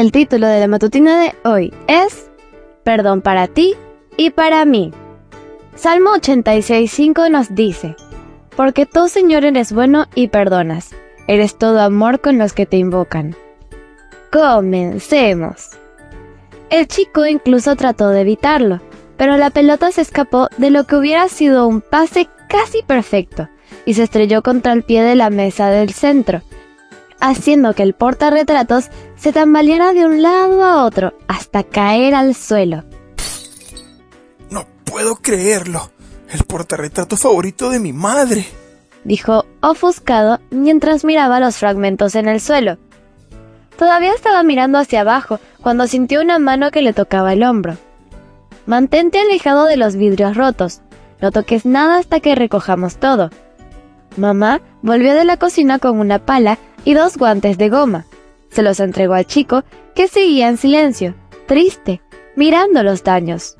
El título de la matutina de hoy es Perdón para ti y para mí. Salmo 86.5 nos dice, Porque tú, Señor, eres bueno y perdonas. Eres todo amor con los que te invocan. Comencemos. El chico incluso trató de evitarlo, pero la pelota se escapó de lo que hubiera sido un pase casi perfecto y se estrelló contra el pie de la mesa del centro, haciendo que el portarretratos se tambaleara de un lado a otro hasta caer al suelo. No puedo creerlo. El portarretrato favorito de mi madre. Dijo ofuscado mientras miraba los fragmentos en el suelo. Todavía estaba mirando hacia abajo cuando sintió una mano que le tocaba el hombro. Mantente alejado de los vidrios rotos. No toques nada hasta que recojamos todo. Mamá volvió de la cocina con una pala y dos guantes de goma. Se los entregó al chico, que seguía en silencio, triste, mirando los daños.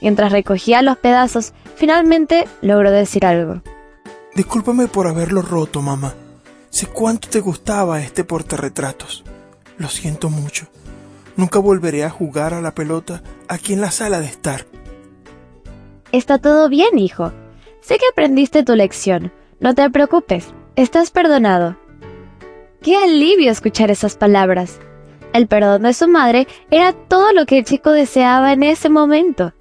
Mientras recogía los pedazos, finalmente logró decir algo. Discúlpame por haberlo roto, mamá. Sé cuánto te gustaba este portarretratos. Lo siento mucho. Nunca volveré a jugar a la pelota aquí en la sala de estar. Está todo bien, hijo. Sé que aprendiste tu lección. No te preocupes. Estás perdonado. Qué alivio escuchar esas palabras. El perdón de su madre era todo lo que el chico deseaba en ese momento.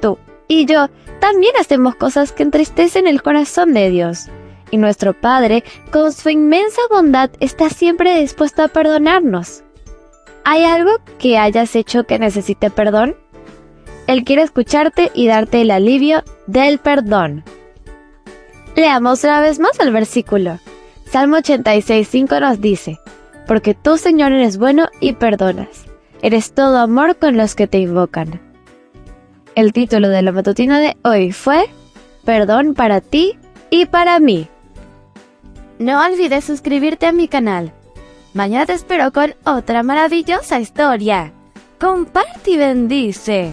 Tú y yo también hacemos cosas que entristecen el corazón de Dios. Y nuestro Padre, con su inmensa bondad, está siempre dispuesto a perdonarnos. ¿Hay algo que hayas hecho que necesite perdón? Él quiere escucharte y darte el alivio del perdón. Leamos una vez más el versículo. Salmo 86.5 nos dice, Porque tú, Señor, eres bueno y perdonas. Eres todo amor con los que te invocan. El título de la matutina de hoy fue Perdón para ti y para mí. No olvides suscribirte a mi canal. Mañana te espero con otra maravillosa historia. Comparte y bendice.